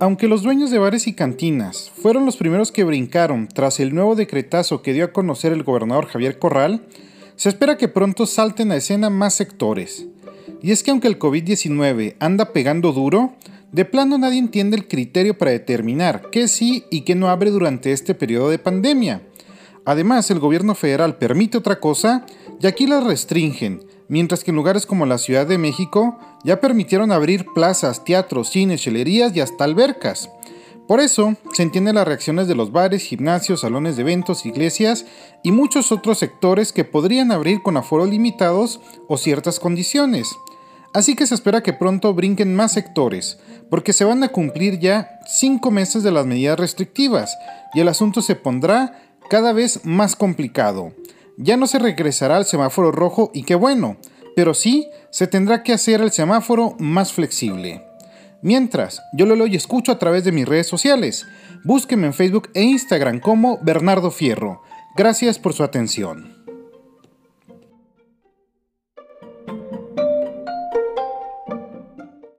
Aunque los dueños de bares y cantinas fueron los primeros que brincaron tras el nuevo decretazo que dio a conocer el gobernador Javier Corral, se espera que pronto salten a escena más sectores. Y es que aunque el COVID-19 anda pegando duro, de plano nadie entiende el criterio para determinar qué sí y qué no abre durante este periodo de pandemia. Además, el gobierno federal permite otra cosa y aquí la restringen, mientras que en lugares como la Ciudad de México ya permitieron abrir plazas, teatros, cines, chelerías y hasta albercas. Por eso, se entienden las reacciones de los bares, gimnasios, salones de eventos, iglesias y muchos otros sectores que podrían abrir con aforos limitados o ciertas condiciones. Así que se espera que pronto brinquen más sectores, porque se van a cumplir ya cinco meses de las medidas restrictivas y el asunto se pondrá cada vez más complicado. Ya no se regresará al semáforo rojo y qué bueno, pero sí se tendrá que hacer el semáforo más flexible. Mientras, yo lo leo y escucho a través de mis redes sociales. Búsqueme en Facebook e Instagram como Bernardo Fierro. Gracias por su atención.